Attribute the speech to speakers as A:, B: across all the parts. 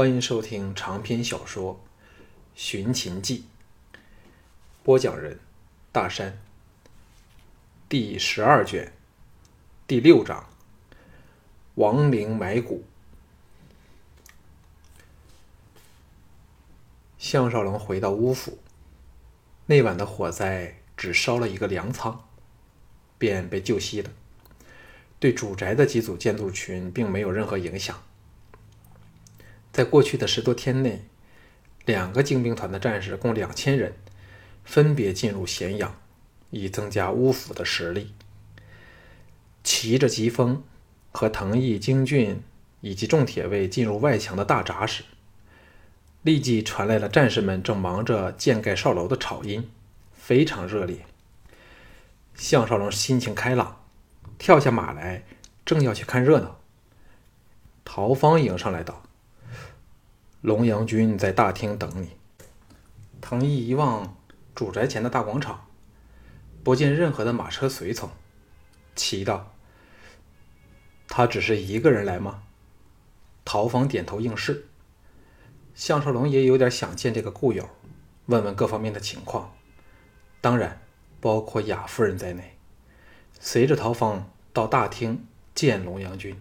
A: 欢迎收听长篇小说《寻秦记》，播讲人大山，第十二卷第六章：亡灵埋骨。项少龙回到乌府，那晚的火灾只烧了一个粮仓，便被救熄了，对主宅的几组建筑群并没有任何影响。在过去的十多天内，两个精兵团的战士共两千人，分别进入咸阳，以增加乌府的实力。骑着疾风和藤毅、京俊以及重铁卫进入外墙的大闸时，立即传来了战士们正忙着建盖哨楼的吵音，非常热烈。项少龙心情开朗，跳下马来，正要去看热闹，陶芳迎上来道。龙阳君在大厅等你。藤毅一望主宅前的大广场，不见任何的马车随从，奇道：“他只是一个人来吗？”陶芳点头应是。项少龙也有点想见这个故友，问问各方面的情况，当然包括雅夫人在内。随着陶芳到大厅见龙阳君。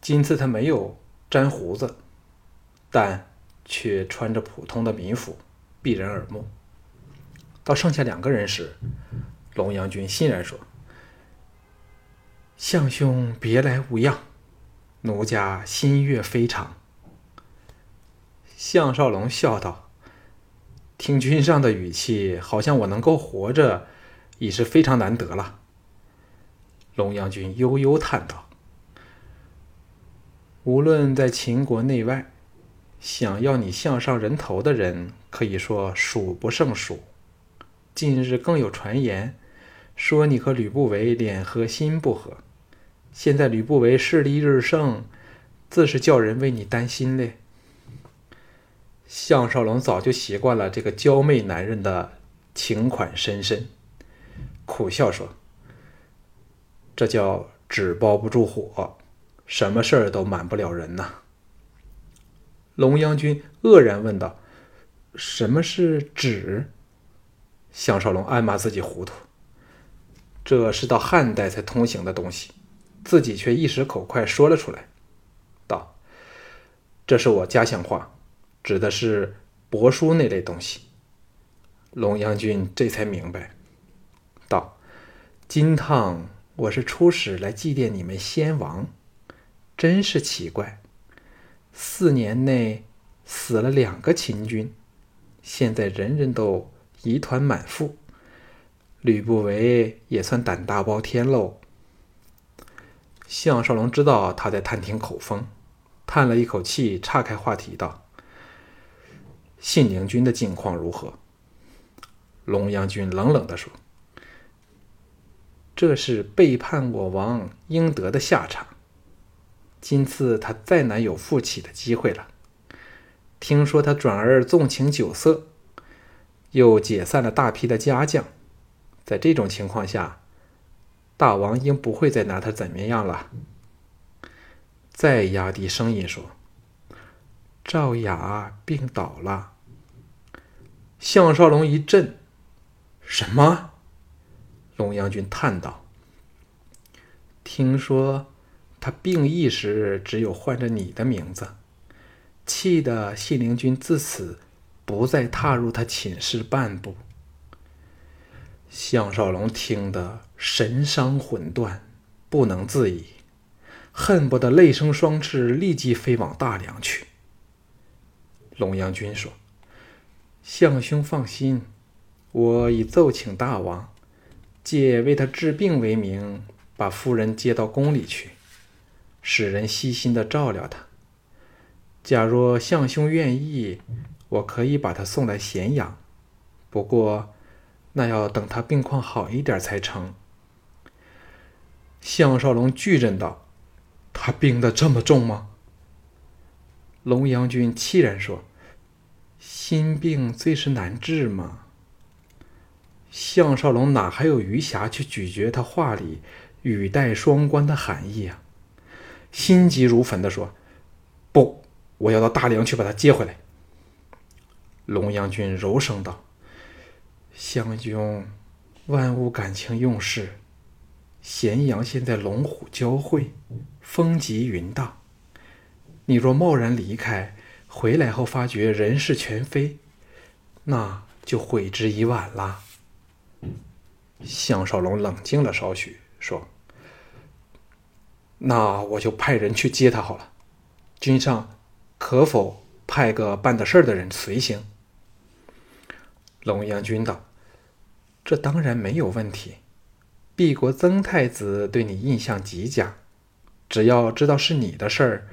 A: 今次他没有粘胡子。但却穿着普通的民服，避人耳目。到剩下两个人时，龙阳君欣然说：“相兄别来无恙，奴家心悦非常。”项少龙笑道：“听君上的语气，好像我能够活着，已是非常难得了。”龙阳君悠悠叹道：“无论在秦国内外。”想要你项上人头的人，可以说数不胜数。近日更有传言，说你和吕不韦脸和心不和。现在吕不韦势力日盛，自是叫人为你担心嘞。项少龙早就习惯了这个娇媚男人的情款深深，苦笑说：“这叫纸包不住火，什么事儿都瞒不了人呐。”龙阳君愕然问道：“什么是纸？”项少龙暗骂自己糊涂。这是到汉代才通行的东西，自己却一时口快说了出来，道：“这是我家乡话，指的是帛书那类东西。”龙阳君这才明白，道：“金汤，我是出使来祭奠你们先王，真是奇怪。”四年内死了两个秦军，现在人人都疑团满腹。吕不韦也算胆大包天喽。项少龙知道他在探听口风，叹了一口气，岔开话题道：“信陵君的境况如何？”龙阳君冷冷地说：“这是背叛我王应得的下场。”今次他再难有复起的机会了。听说他转而纵情酒色，又解散了大批的家将，在这种情况下，大王应不会再拿他怎么样了。再压低声音说：“赵雅病倒了。”项少龙一震：“什么？”龙阳君叹道：“听说。”他病疫时，只有唤着你的名字，气得信陵君自此不再踏入他寝室半步。项少龙听得神伤魂断，不能自已，恨不得泪生双翅，立即飞往大梁去。龙阳君说：“项兄放心，我已奏请大王，借为他治病为名，把夫人接到宫里去。”使人悉心的照料他。假若相兄愿意，我可以把他送来咸阳。不过，那要等他病况好一点才成。项少龙巨震道：“他病得这么重吗？”龙阳君凄然说：“心病最是难治嘛。”项少龙哪还有余暇去咀嚼他话里语带双关的含义啊？心急如焚地说：“不，我要到大梁去把他接回来。龙阳君柔声道：“相兄，万物感情用事。咸阳现在龙虎交汇，风急云大。你若贸然离开，回来后发觉人事全非，那就悔之已晚了。”项少龙冷静了少许，说：“那我就派人去接他好了。君上可否派个办得事儿的人随行？”龙阳君道：“这当然没有问题。毕国曾太子对你印象极佳，只要知道是你的事儿，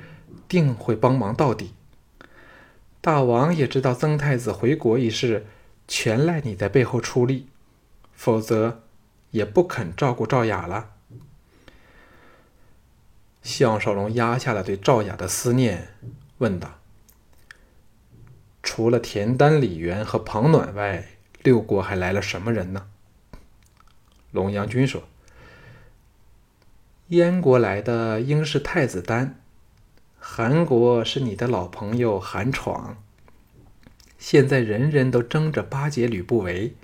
A: 定会帮忙到底。大王也知道曾太子回国一事，全赖你在背后出力，否则也不肯照顾赵雅了。”项少龙压下了对赵雅的思念，问道。除了田丹、李元和庞暖外，六国还来了什么人呢？龙阳君说：“燕国来的应是太子丹，韩国是你的老朋友韩闯。现在人人都争着巴结吕不韦，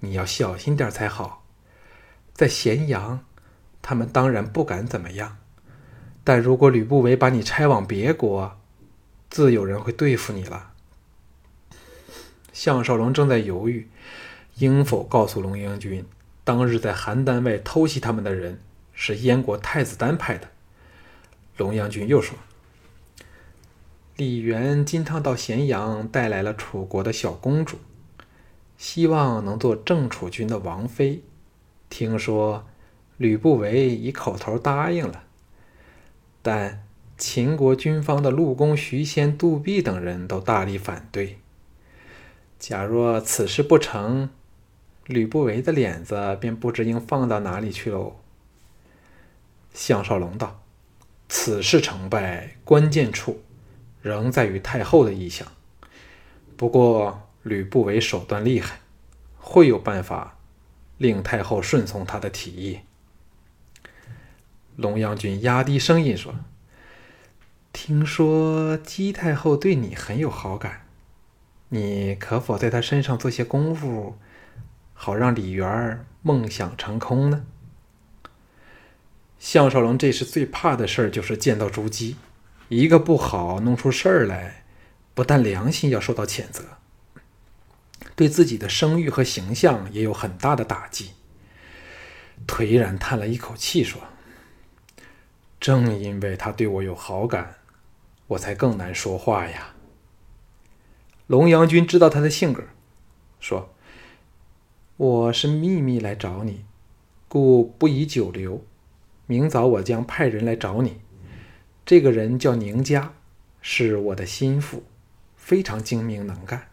A: 你要小心点才好。在咸阳，他们当然不敢怎么样，但如果吕不韦把你拆往别国，自有人会对付你了。”项少龙正在犹豫，应否告诉龙阳君，当日在邯郸外偷袭他们的人是燕国太子丹派的。龙阳君又说：“李元金汤到咸阳，带来了楚国的小公主，希望能做郑楚君的王妃。听说吕不韦已口头答应了，但秦国军方的陆公徐仙、杜弼等人都大力反对。”假若此事不成，吕不韦的脸子便不知应放到哪里去喽。项少龙道：“此事成败关键处，仍在于太后的意向。不过吕不韦手段厉害，会有办法令太后顺从他的提议。”龙阳君压低声音说：“听说姬太后对你很有好感。”你可否在她身上做些功夫，好让李元梦想成空呢？项少龙这时最怕的事儿就是见到朱姬，一个不好弄出事儿来，不但良心要受到谴责，对自己的声誉和形象也有很大的打击。颓然叹了一口气说：“正因为他对我有好感，我才更难说话呀。”龙阳君知道他的性格，说：“我是秘密来找你，故不宜久留。明早我将派人来找你。这个人叫宁家，是我的心腹，非常精明能干。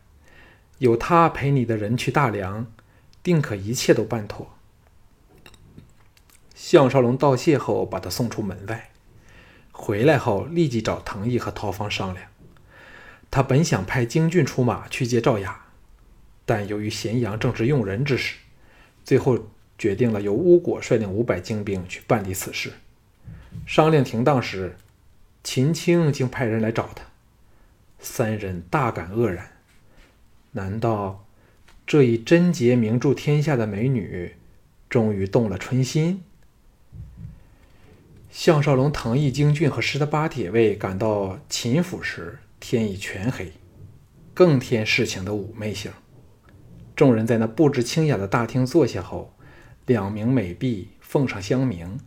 A: 有他陪你的人去大梁，定可一切都办妥。”项少龙道谢后，把他送出门外。回来后，立即找藤毅和陶芳商量。他本想派京俊出马去接赵雅，但由于咸阳正值用人之时，最后决定了由乌果率领五百精兵去办理此事。商量停当时，秦青竟派人来找他，三人大感愕然。难道这一贞洁名著天下的美女，终于动了春心？项少龙、唐毅、京俊和十的八铁卫赶到秦府时。天已全黑，更添事情的妩媚性。众人在那布置清雅的大厅坐下后，两名美婢奉上香茗。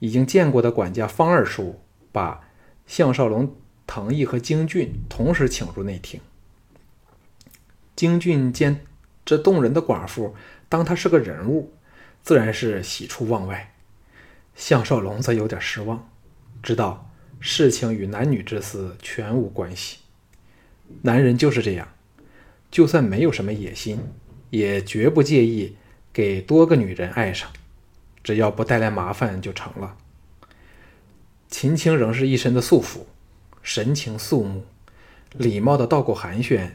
A: 已经见过的管家方二叔把项少龙、藤毅和京俊同时请入内厅。京俊见这动人的寡妇当他是个人物，自然是喜出望外。项少龙则有点失望，知道。事情与男女之私全无关系，男人就是这样，就算没有什么野心，也绝不介意给多个女人爱上，只要不带来麻烦就成了。秦青仍是一身的素服，神情肃穆，礼貌的道过寒暄，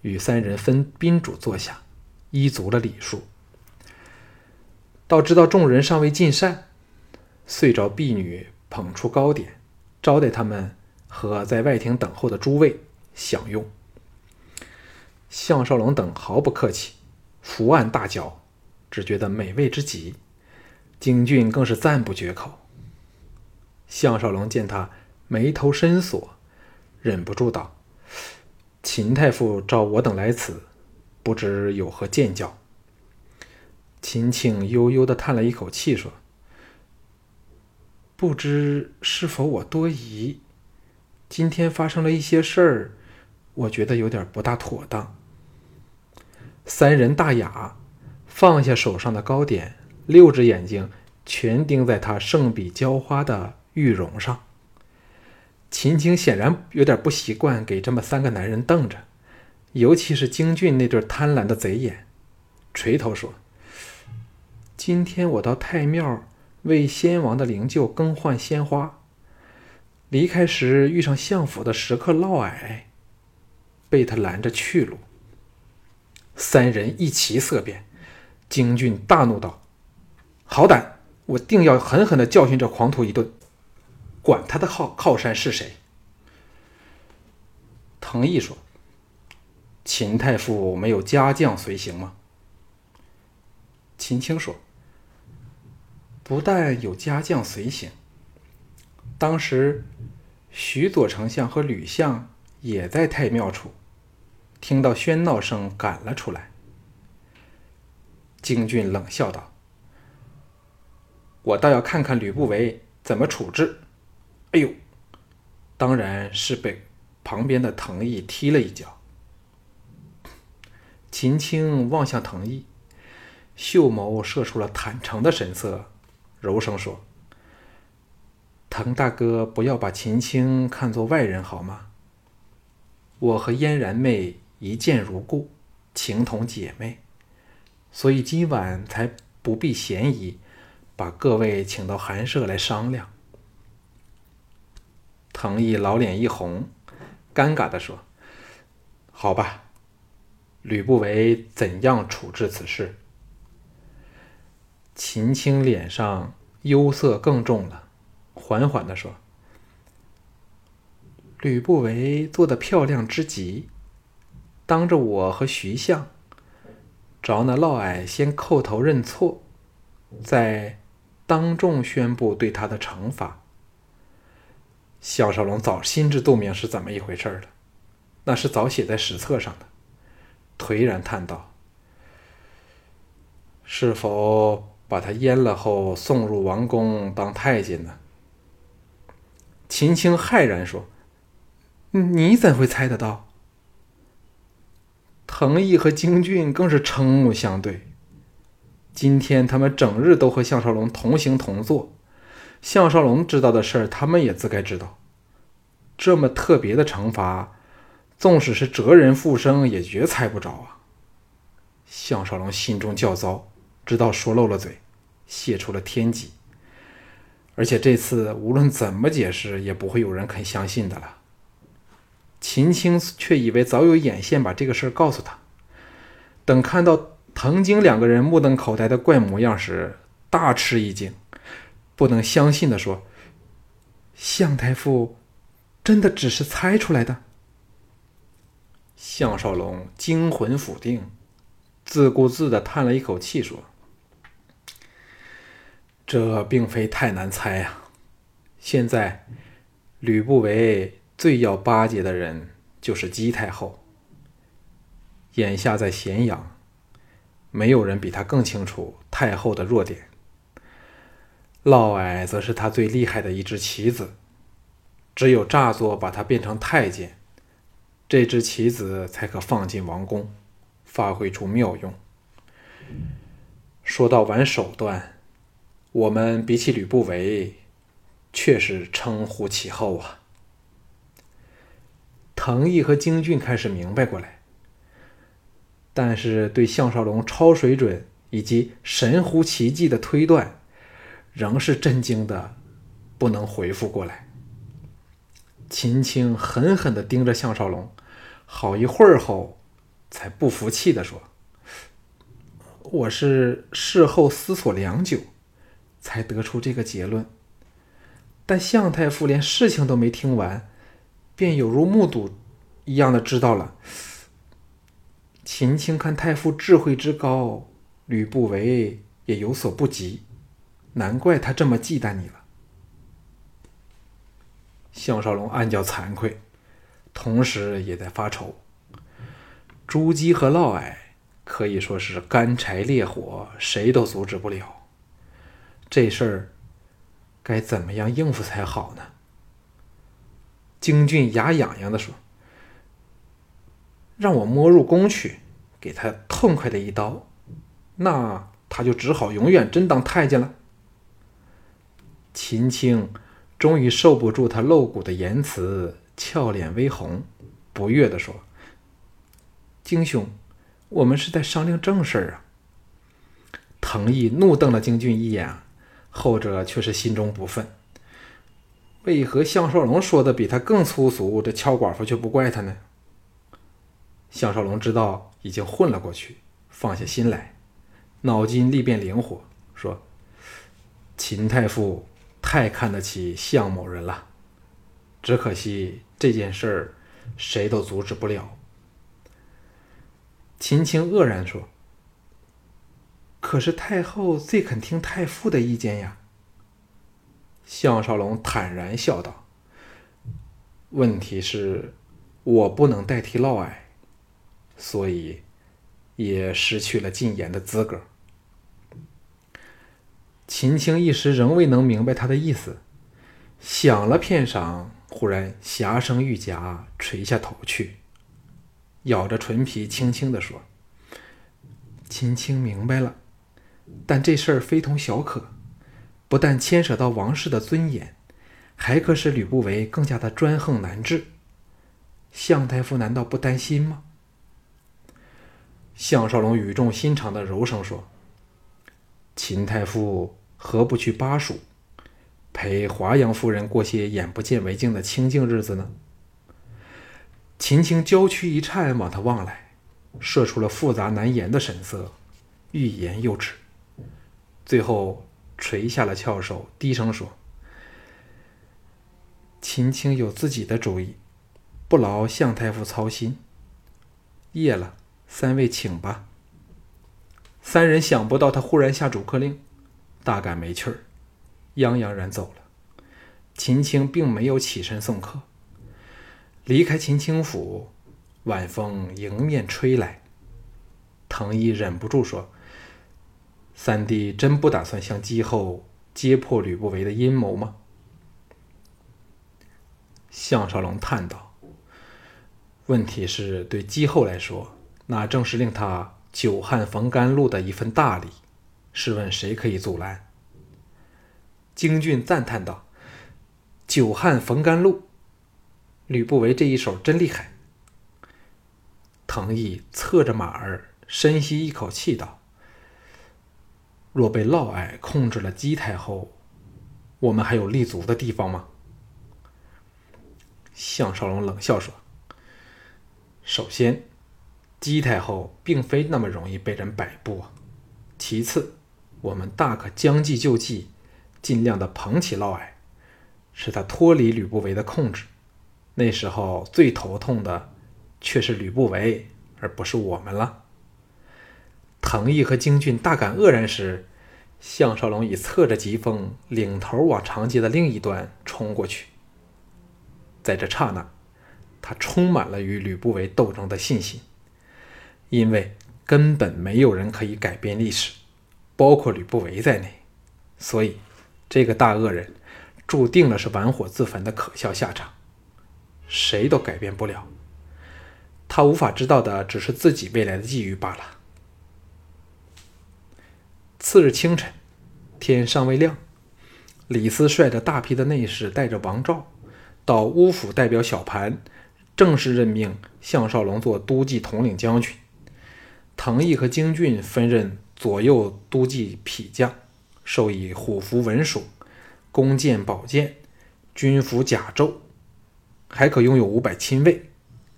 A: 与三人分宾主坐下，依足了礼数。到知道众人尚未尽膳，遂召婢女捧出糕点。招待他们和在外厅等候的诸位享用。项少龙等毫不客气，伏案大嚼，只觉得美味之极。景俊更是赞不绝口。项少龙见他眉头深锁，忍不住道：“秦太傅召我等来此，不知有何见教？”秦庆悠悠的叹了一口气，说：“不知是否我多疑？今天发生了一些事儿，我觉得有点不大妥当。”三人大雅，放下手上的糕点，六只眼睛全盯在他圣笔浇花的玉容上。秦青显然有点不习惯给这么三个男人瞪着，尤其是京俊那对贪婪的贼眼，垂头说：“今天我到太庙为先王的灵柩更换鲜花，离开时遇上相府的食客嫪毐，被他拦着去路。”三人一齐色变，京俊大怒道：“好胆！我定要狠狠的教训这狂徒一顿，管他的靠靠山是谁。”藤毅说：“秦太傅没有家将随行吗？”秦青说：“不但有家将随行，当时徐左丞相和吕相也在太庙处。”听到喧闹声，赶了出来。京俊冷笑道：“我倒要看看吕不韦怎么处置。”哎呦，当然是被旁边的藤毅踢了一脚。秦青望向藤毅，秀眸射出了坦诚的神色，柔声说：“滕大哥，不要把秦青看作外人好吗？我和嫣然妹。”一见如故，情同姐妹，所以今晚才不避嫌疑，把各位请到寒舍来商量。藤毅老脸一红，尴尬地说：“好吧，吕不韦怎样处置此事？”秦青脸上忧色更重了，缓缓地说：“吕不韦做的漂亮之极。”当着我和徐相，找那嫪毐先叩头认错，再当众宣布对他的惩罚。项少龙早心知肚明是怎么一回事了，那是早写在史册上的，颓然叹道：“是否把他阉了后送入王宫当太监呢？”秦青骇然说：“你怎会猜得到？”藤毅和京俊更是瞠目相对。今天他们整日都和项少龙同行同坐，项少龙知道的事儿，他们也自该知道。这么特别的惩罚，纵使是哲人复生，也绝猜不着啊！项少龙心中较糟，知道说漏了嘴，泄出了天机。而且这次无论怎么解释，也不会有人肯相信的了。秦青却以为早有眼线，把这个事儿告诉他。等看到藤京两个人目瞪口呆的怪模样时，大吃一惊，不能相信的说：“向太傅，真的只是猜出来的？”项少龙惊魂甫定，自顾自的叹了一口气说：“这并非太难猜啊！现在吕不韦。”最要巴结的人就是姬太后。眼下在咸阳，没有人比他更清楚太后的弱点。嫪毐则是他最厉害的一只棋子，只有诈作把他变成太监，这只棋子才可放进王宫，发挥出妙用。说到玩手段，我们比起吕不韦，确实称呼其后啊。藤毅和京俊开始明白过来，但是对项少龙超水准以及神乎其技的推断，仍是震惊的不能回复过来。秦青狠狠地盯着项少龙，好一会儿后，才不服气地说：“我是事后思索良久，才得出这个结论。但向太傅连事情都没听完。”便有如目睹一样的知道了。秦青看太傅智慧之高，吕不韦也有所不及，难怪他这么忌惮你了。项少龙暗叫惭愧，同时也在发愁。朱姬和嫪毐可以说是干柴烈火，谁都阻止不了。这事儿该怎么样应付才好呢？京俊牙痒痒的说：“让我摸入宫去，给他痛快的一刀，那他就只好永远真当太监了。”秦青终于受不住他露骨的言辞，俏脸微红，不悦的说：“京兄，我们是在商量正事儿啊。”藤毅怒瞪了京俊一眼。后者却是心中不忿，为何项少龙说的比他更粗俗，这俏寡妇却不怪他呢？项少龙知道已经混了过去，放下心来，脑筋立变灵活，说：“秦太傅太看得起项某人了，只可惜这件事儿谁都阻止不了。”秦青愕然说。可是太后最肯听太傅的意见呀。项少龙坦然笑道：“问题是，我不能代替嫪毐，所以也失去了进言的资格。”秦青一时仍未能明白他的意思，想了片晌，忽然霞声玉颊，垂下头去，咬着唇皮，轻轻的说：“秦青明白了。”但这事儿非同小可，不但牵涉到王室的尊严，还可使吕不韦更加的专横难治。向太傅难道不担心吗？项少龙语重心长的柔声说：“秦太傅何不去巴蜀，陪华阳夫人过些眼不见为净的清静日子呢？”秦青娇躯一颤，往他望来，射出了复杂难言的神色，欲言又止。最后垂下了翘首，低声说：“秦青有自己的主意，不劳向太傅操心。夜了，三位请吧。”三人想不到他忽然下主客令，大感没趣儿，泱泱然走了。秦青并没有起身送客。离开秦青府，晚风迎面吹来，藤毅忍不住说。三弟真不打算向姬后揭破吕不韦的阴谋吗？项少龙叹道：“问题是，对姬后来说，那正是令他久旱逢甘露的一份大礼。试问谁可以阻拦？”京俊赞叹道：“久旱逢甘露，吕不韦这一手真厉害。”藤毅侧着马儿，深吸一口气道。若被嫪毐控制了姬太后，我们还有立足的地方吗？项少龙冷笑说：“首先，姬太后并非那么容易被人摆布；其次，我们大可将计就计，尽量的捧起嫪毐，使他脱离吕不韦的控制。那时候最头痛的却是吕不韦，而不是我们了。”藤毅和京俊大感愕然时，项少龙已侧着疾风，领头往长街的另一端冲过去。在这刹那，他充满了与吕不韦斗争的信心，因为根本没有人可以改变历史，包括吕不韦在内，所以这个大恶人注定了是玩火自焚的可笑下场，谁都改变不了。他无法知道的只是自己未来的际遇罢了。次日清晨，天尚未亮，李斯率着大批的内侍，带着王昭，到乌府代表小盘，正式任命项少龙做都记统领将军。藤毅和京俊分任左右都记匹将，授以虎符文书、弓箭宝剑、军服甲胄，还可拥有五百亲卫，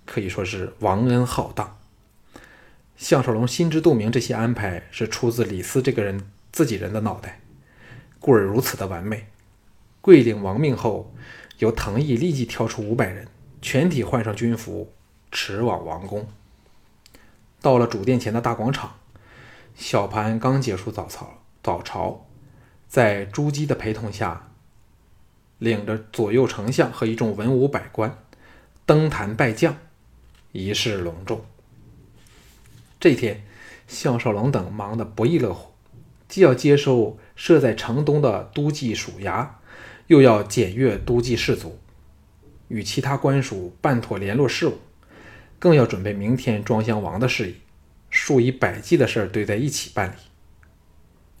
A: 可以说是王恩浩荡。项少龙心知肚明，这些安排是出自李斯这个人自己人的脑袋，故而如此的完美。桂领亡命后，由藤毅立即挑出五百人，全体换上军服，驰往王宫。到了主殿前的大广场，小盘刚结束早操早朝，在朱姬的陪同下，领着左右丞相和一众文武百官登坛拜将，仪式隆重。这天，项少龙等忙得不亦乐乎，既要接收设在城东的都记署衙，又要检阅都记士卒，与其他官署办妥联络事务，更要准备明天庄襄王的事宜，数以百计的事儿堆在一起办理。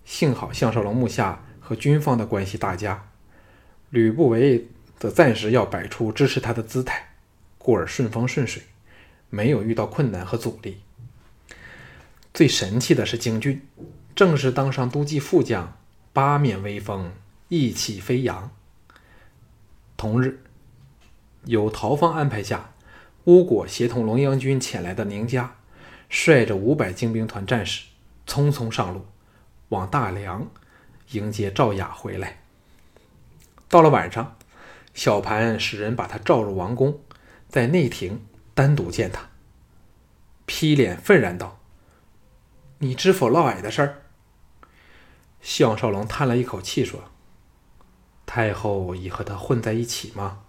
A: 幸好项少龙目下和军方的关系大佳，吕不韦则暂时要摆出支持他的姿态，故而顺风顺水，没有遇到困难和阻力。最神气的是京俊，正式当上都记副将，八面威风，意气飞扬。同日，有陶方安排下，乌果协同龙阳军前来的宁家，率着五百精兵团战士，匆匆上路，往大梁迎接赵雅回来。到了晚上，小盘使人把他召入王宫，在内廷单独见他，劈脸愤然道。你知否嫪毐的事儿？项少龙叹了一口气说：“太后已和他混在一起吗？”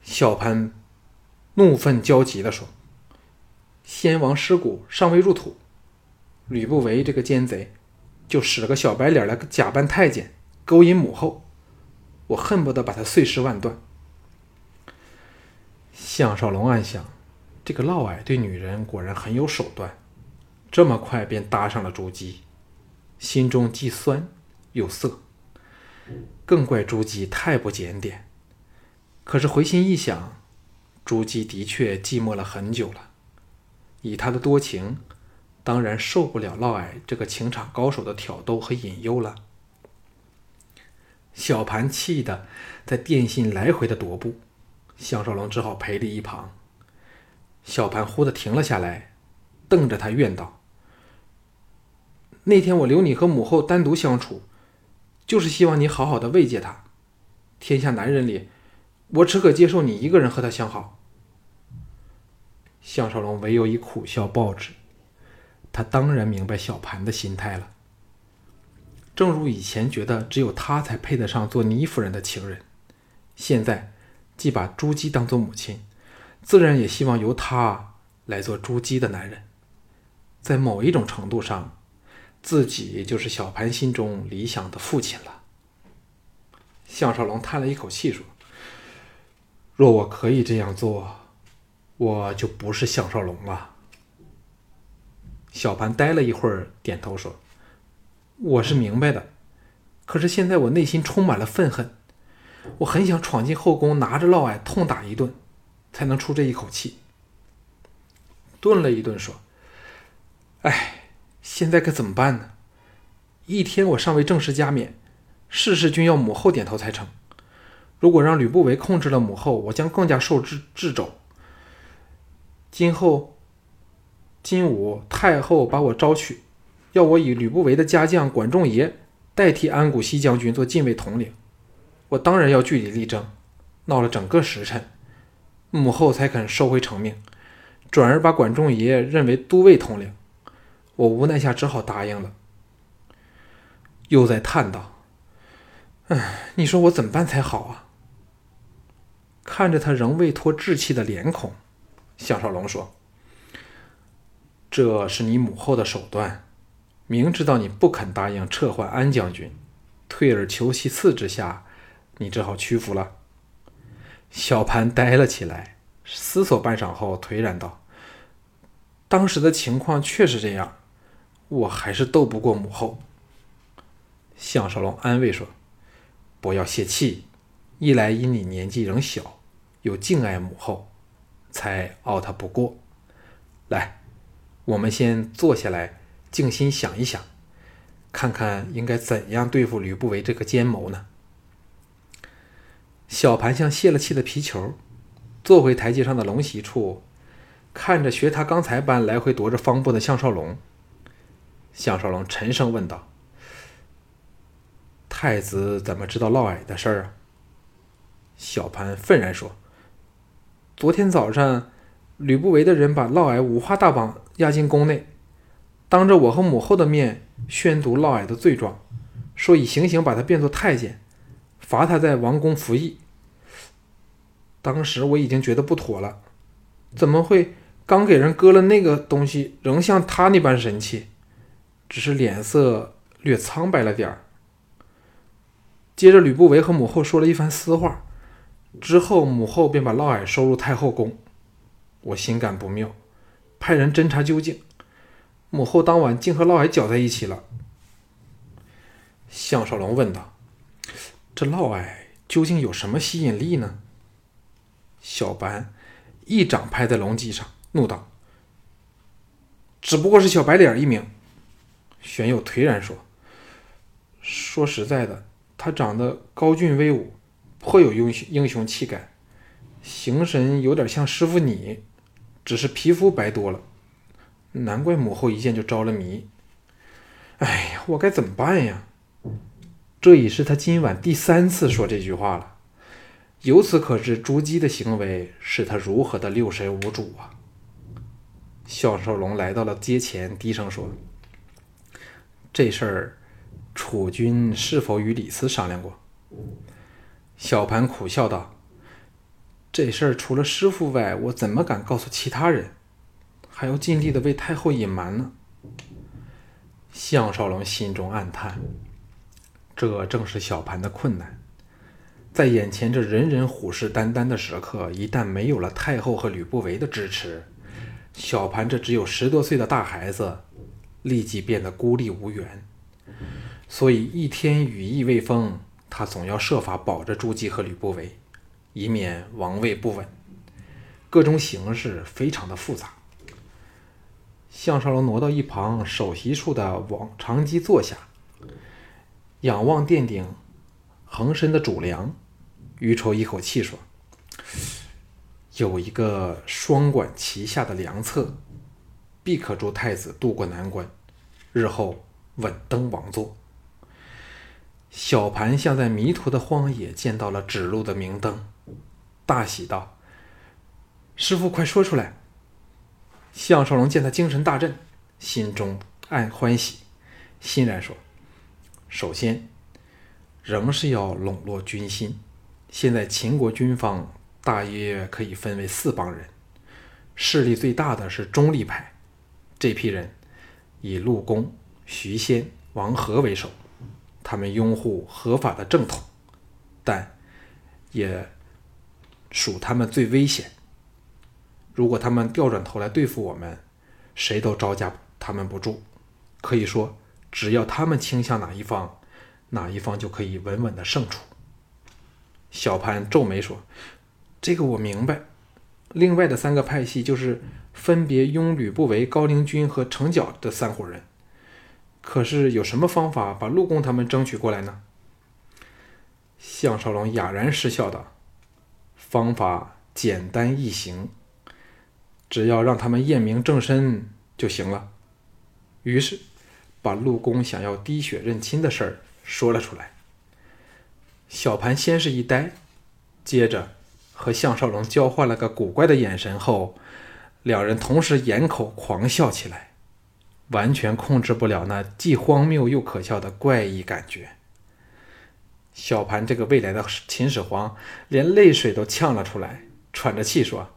A: 小潘怒愤焦急地说：“先王尸骨尚未入土，吕不韦这个奸贼就使了个小白脸来假扮太监，勾引母后，我恨不得把他碎尸万段。”项少龙暗想：这个嫪毐对女人果然很有手段。这么快便搭上了朱姬，心中既酸又涩。更怪朱姬太不检点。可是回心一想，朱姬的确寂寞了很久了，以她的多情，当然受不了嫪毐这个情场高手的挑逗和引诱了。小盘气得在电信来回的踱步，项少龙只好陪立一旁。小盘忽地停了下来，瞪着他怨道。那天我留你和母后单独相处，就是希望你好好的慰藉她。天下男人里，我只可接受你一个人和她相好。项少龙唯有以苦笑报之。他当然明白小盘的心态了。正如以前觉得只有他才配得上做倪夫人的情人，现在既把朱姬当做母亲，自然也希望由他来做朱姬的男人。在某一种程度上。自己就是小盘心中理想的父亲了。项少龙叹了一口气说：“若我可以这样做，我就不是项少龙了。”小盘呆了一会儿，点头说：“我是明白的，可是现在我内心充满了愤恨，我很想闯进后宫，拿着嫪毐痛打一顿，才能出这一口气。”顿了一顿说：“哎。”现在可怎么办呢？一天我尚未正式加冕，事事均要母后点头才成。如果让吕不韦控制了母后，我将更加受制制肘。今后，金武太后把我招去，要我以吕不韦的家将管仲爷代替安谷西将军做禁卫统领，我当然要据理力争。闹了整个时辰，母后才肯收回成命，转而把管仲爷认为都尉统领。我无奈下只好答应了，又在叹道：“哎，你说我怎么办才好啊？”看着他仍未脱稚气的脸孔，项少龙说：“这是你母后的手段，明知道你不肯答应撤换安将军，退而求其次之下，你只好屈服了。”小潘呆了起来，思索半晌后颓然道：“当时的情况确实这样。”我还是斗不过母后。项少龙安慰说：“不要泄气，一来因你年纪仍小，又敬爱母后，才傲他不过。来，我们先坐下来，静心想一想，看看应该怎样对付吕不韦这个奸谋呢？”小盘像泄了气的皮球，坐回台阶上的龙席处，看着学他刚才般来回踱着方步的项少龙。项少龙沉声问道：“太子怎么知道嫪毐的事儿啊？”小潘愤然说：“昨天早上，吕不韦的人把嫪毐五花大绑押进宫内，当着我和母后的面宣读嫪毐的罪状，说以行刑把他变作太监，罚他在王宫服役。当时我已经觉得不妥了，怎么会刚给人割了那个东西，仍像他那般神气？只是脸色略苍白了点儿。接着，吕不韦和母后说了一番私话。之后，母后便把嫪毐收入太后宫。我心感不妙，派人侦查究竟。母后当晚竟和嫪毐搅在一起了。项少龙问道：“这嫪毐究竟有什么吸引力呢？”小白一掌拍在龙脊上，怒道：“只不过是小白脸一名。”玄佑颓然说：“说实在的，他长得高俊威武。”颇有英雄英雄气概，形神有点像师傅你，只是皮肤白多了，难怪母后一见就着了迷。哎呀，我该怎么办呀？这已是他今晚第三次说这句话了，由此可知朱姬的行为使他如何的六神无主啊！项少龙来到了街前，低声说：“这事儿，楚军是否与李斯商量过？”小盘苦笑道：“这事儿除了师傅外，我怎么敢告诉其他人？还要尽力的为太后隐瞒呢。”项少龙心中暗叹：“这正是小盘的困难。在眼前这人人虎视眈眈的时刻，一旦没有了太后和吕不韦的支持，小盘这只有十多岁的大孩子立即变得孤立无援。所以一天羽翼未丰。”他总要设法保着朱姬和吕不韦，以免王位不稳。各种形势非常的复杂。项少龙挪到一旁首席处的王长机坐下，仰望殿顶横伸的主梁，余愁一口气说：“有一个双管齐下的良策，必可助太子渡过难关，日后稳登王座。”小盘像在迷途的荒野见到了指路的明灯，大喜道：“师傅，快说出来！”项少龙见他精神大振，心中暗欢喜，欣然说：“首先，仍是要笼络军心。现在秦国军方大约可以分为四帮人，势力最大的是中立派，这批人以陆公、徐仙、王和为首。”他们拥护合法的正统，但也属他们最危险。如果他们调转头来对付我们，谁都招架他们不住。可以说，只要他们倾向哪一方，哪一方就可以稳稳的胜出。小潘皱眉说：“这个我明白。另外的三个派系就是分别拥吕不韦、高陵君和程角的三伙人。”可是有什么方法把陆公他们争取过来呢？项少龙哑然失笑道：“方法简单易行，只要让他们验明正身就行了。”于是把陆公想要滴血认亲的事儿说了出来。小盘先是一呆，接着和项少龙交换了个古怪的眼神后，两人同时掩口狂笑起来。完全控制不了那既荒谬又可笑的怪异感觉。小盘这个未来的秦始皇连泪水都呛了出来，喘着气说：“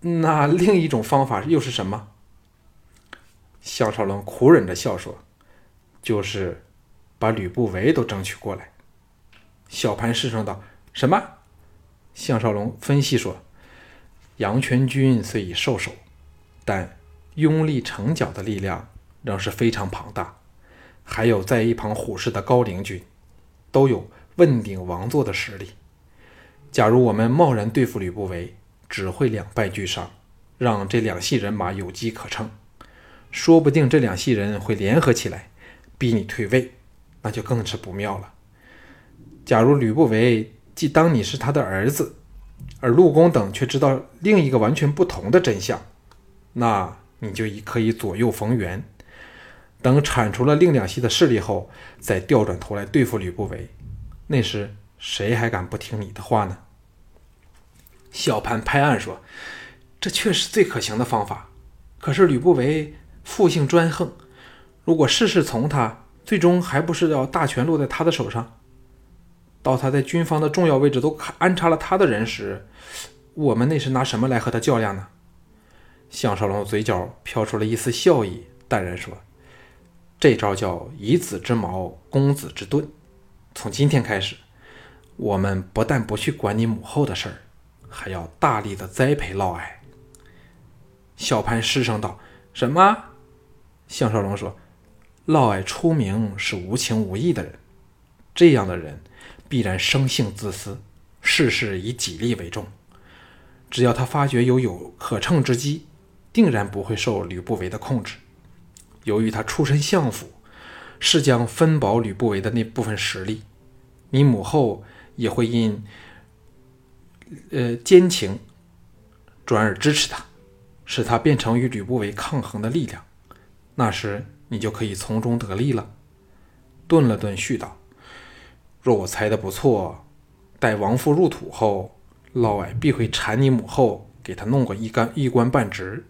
A: 那另一种方法又是什么？”项少龙苦忍着笑说：“就是把吕不韦都争取过来。”小盘失声道：“什么？”项少龙分析说：“杨全军虽已受首，但……”拥立成角的力量仍是非常庞大，还有在一旁虎视的高陵君，都有问鼎王座的实力。假如我们贸然对付吕不韦，只会两败俱伤，让这两系人马有机可乘。说不定这两系人会联合起来，逼你退位，那就更是不妙了。假如吕不韦既当你是他的儿子，而陆公等却知道另一个完全不同的真相，那……你就可以左右逢源，等铲除了另两系的势力后，再调转头来对付吕不韦。那时谁还敢不听你的话呢？小潘拍案说：“这确实最可行的方法。可是吕不韦复性专横，如果事事从他，最终还不是要大权落在他的手上？到他在军方的重要位置都安插了他的人时，我们那是拿什么来和他较量呢？”项少龙嘴角飘出了一丝笑意，淡然说：“这招叫以子之矛攻子之盾。从今天开始，我们不但不去管你母后的事儿。”还要大力的栽培嫪毐。小潘失声道：“什么？”项少龙说：“嫪毐出名是无情无义的人，这样的人必然生性自私，事事以己利为重。只要他发觉有有可乘之机，定然不会受吕不韦的控制。由于他出身相府，是将分保吕不韦的那部分实力，你母后也会因。”呃，奸情，转而支持他，使他变成与吕不韦抗衡的力量。那时你就可以从中得利了。顿了顿，续道：“若我猜的不错，待王父入土后，嫪毐必会缠你母后，给他弄个一干一官半职。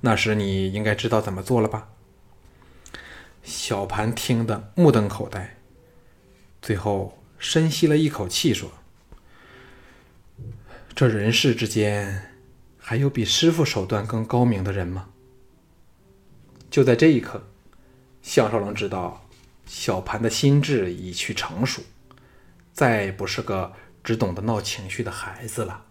A: 那时你应该知道怎么做了吧？”小盘听得目瞪口呆，最后深吸了一口气，说。这人世之间，还有比师傅手段更高明的人吗？就在这一刻，项少龙知道小盘的心智已趋成熟，再也不是个只懂得闹情绪的孩子了。